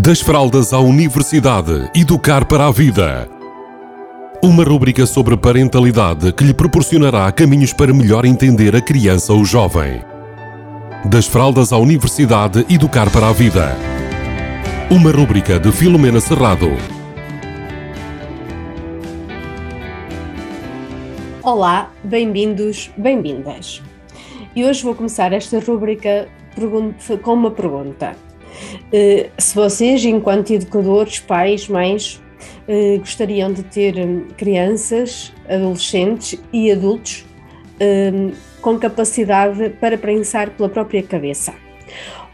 Das fraldas à universidade, educar para a vida. Uma rúbrica sobre parentalidade que lhe proporcionará caminhos para melhor entender a criança ou jovem. Das fraldas à universidade, educar para a vida. Uma rúbrica de Filomena Serrado. Olá, bem-vindos, bem-vindas. E hoje vou começar esta rúbrica com uma pergunta. Eh, se vocês, enquanto educadores, pais, mães, eh, gostariam de ter hum, crianças, adolescentes e adultos hum, com capacidade para pensar pela própria cabeça.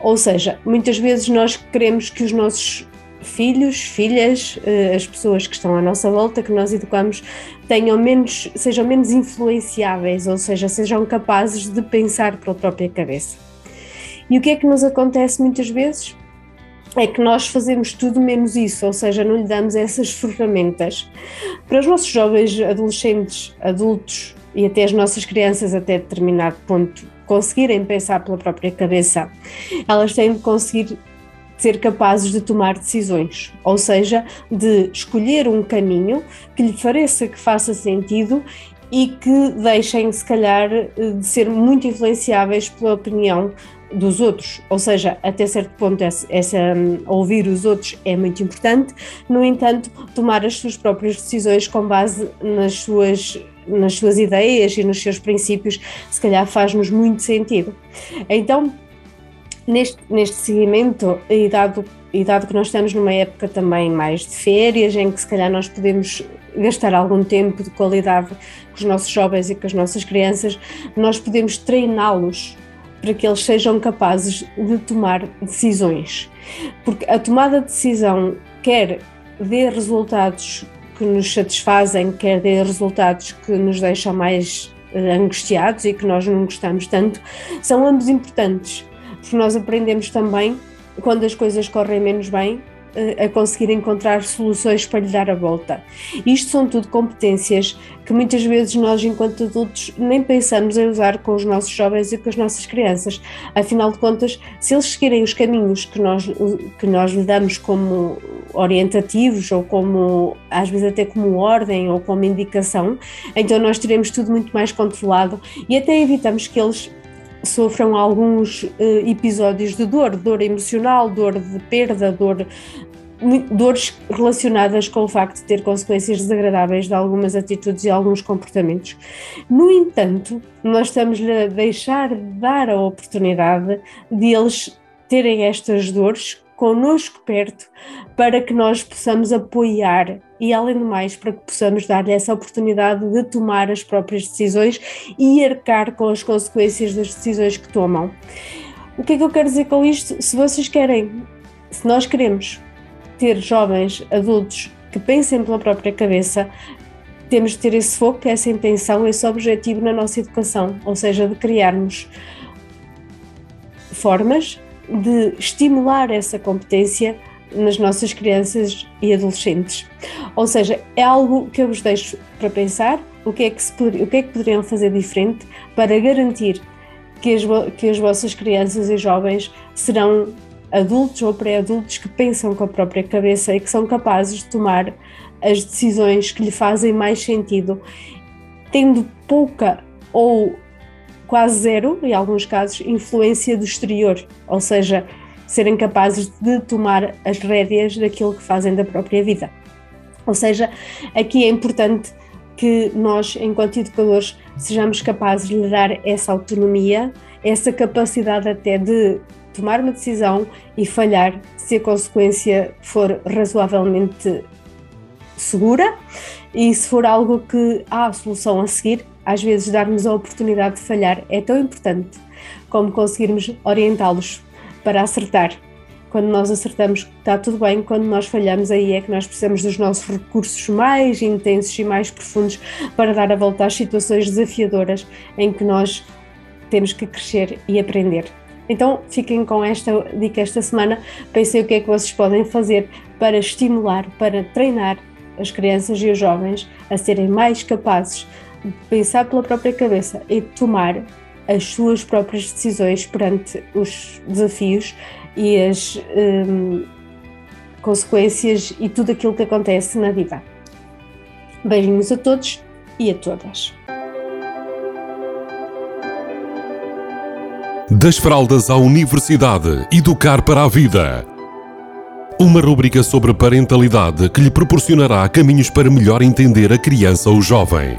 Ou seja, muitas vezes nós queremos que os nossos filhos, filhas, eh, as pessoas que estão à nossa volta, que nós educamos, tenham menos, sejam menos influenciáveis, ou seja, sejam capazes de pensar pela própria cabeça. E o que é que nos acontece muitas vezes? É que nós fazemos tudo menos isso, ou seja, não lhe damos essas ferramentas. Para os nossos jovens, adolescentes, adultos e até as nossas crianças, até determinado ponto, conseguirem pensar pela própria cabeça, elas têm de conseguir ser capazes de tomar decisões, ou seja, de escolher um caminho que lhe pareça que faça sentido e que deixem, se calhar, de ser muito influenciáveis pela opinião dos outros, ou seja, até certo ponto essa, essa um, ouvir os outros é muito importante, no entanto, tomar as suas próprias decisões com base nas suas nas suas ideias e nos seus princípios, se calhar faz-nos muito sentido. Então, neste, neste seguimento, e dado, e dado que nós estamos numa época também mais de férias, em que se calhar nós podemos gastar algum tempo de qualidade com os nossos jovens e com as nossas crianças, nós podemos treiná-los para que eles sejam capazes de tomar decisões. Porque a tomada de decisão quer dê resultados que nos satisfazem, quer dê resultados que nos deixam mais eh, angustiados e que nós não gostamos tanto, são ambos importantes, porque nós aprendemos também quando as coisas correm menos bem a conseguir encontrar soluções para lhe dar a volta. Isto são tudo competências que muitas vezes nós, enquanto adultos, nem pensamos em usar com os nossos jovens e com as nossas crianças. Afinal de contas, se eles seguirem os caminhos que nós, que nós lhe damos como orientativos ou como, às vezes até como ordem ou como indicação, então nós teremos tudo muito mais controlado e até evitamos que eles sofram alguns uh, episódios de dor, dor emocional, dor de perda, dor dores relacionadas com o facto de ter consequências desagradáveis de algumas atitudes e alguns comportamentos. No entanto, nós estamos a deixar de dar a oportunidade de eles terem estas dores connosco perto para que nós possamos apoiar e, além do mais, para que possamos dar-lhe essa oportunidade de tomar as próprias decisões e arcar com as consequências das decisões que tomam. O que é que eu quero dizer com isto? Se vocês querem, se nós queremos ter jovens adultos que pensem pela própria cabeça, temos de ter esse foco, essa intenção, esse objetivo na nossa educação, ou seja, de criarmos formas de estimular essa competência nas nossas crianças e adolescentes. Ou seja, é algo que eu vos deixo para pensar, o que é que, se, o que, é que poderiam fazer diferente para garantir que as, que as vossas crianças e jovens serão adultos ou pré-adultos que pensam com a própria cabeça e que são capazes de tomar as decisões que lhe fazem mais sentido, tendo pouca ou quase zero, em alguns casos, influência do exterior, ou seja, serem capazes de tomar as rédeas daquilo que fazem da própria vida. Ou seja, aqui é importante que nós, enquanto educadores, sejamos capazes de lhe dar essa autonomia, essa capacidade até de tomar uma decisão e falhar se a consequência for razoavelmente segura e se for algo que há solução a seguir, às vezes darmos a oportunidade de falhar é tão importante como conseguirmos orientá-los para acertar. Quando nós acertamos, está tudo bem, quando nós falhamos, aí é que nós precisamos dos nossos recursos mais intensos e mais profundos para dar a volta às situações desafiadoras em que nós temos que crescer e aprender. Então fiquem com esta dica esta semana, pensem o que é que vocês podem fazer para estimular, para treinar as crianças e os jovens a serem mais capazes de pensar pela própria cabeça e de tomar as suas próprias decisões perante os desafios e as, um, consequências e tudo aquilo que acontece na vida. Beijinhos a todos e a todas. Das fraldas à universidade, educar para a vida. Uma rúbrica sobre parentalidade que lhe proporcionará caminhos para melhor entender a criança ou jovem.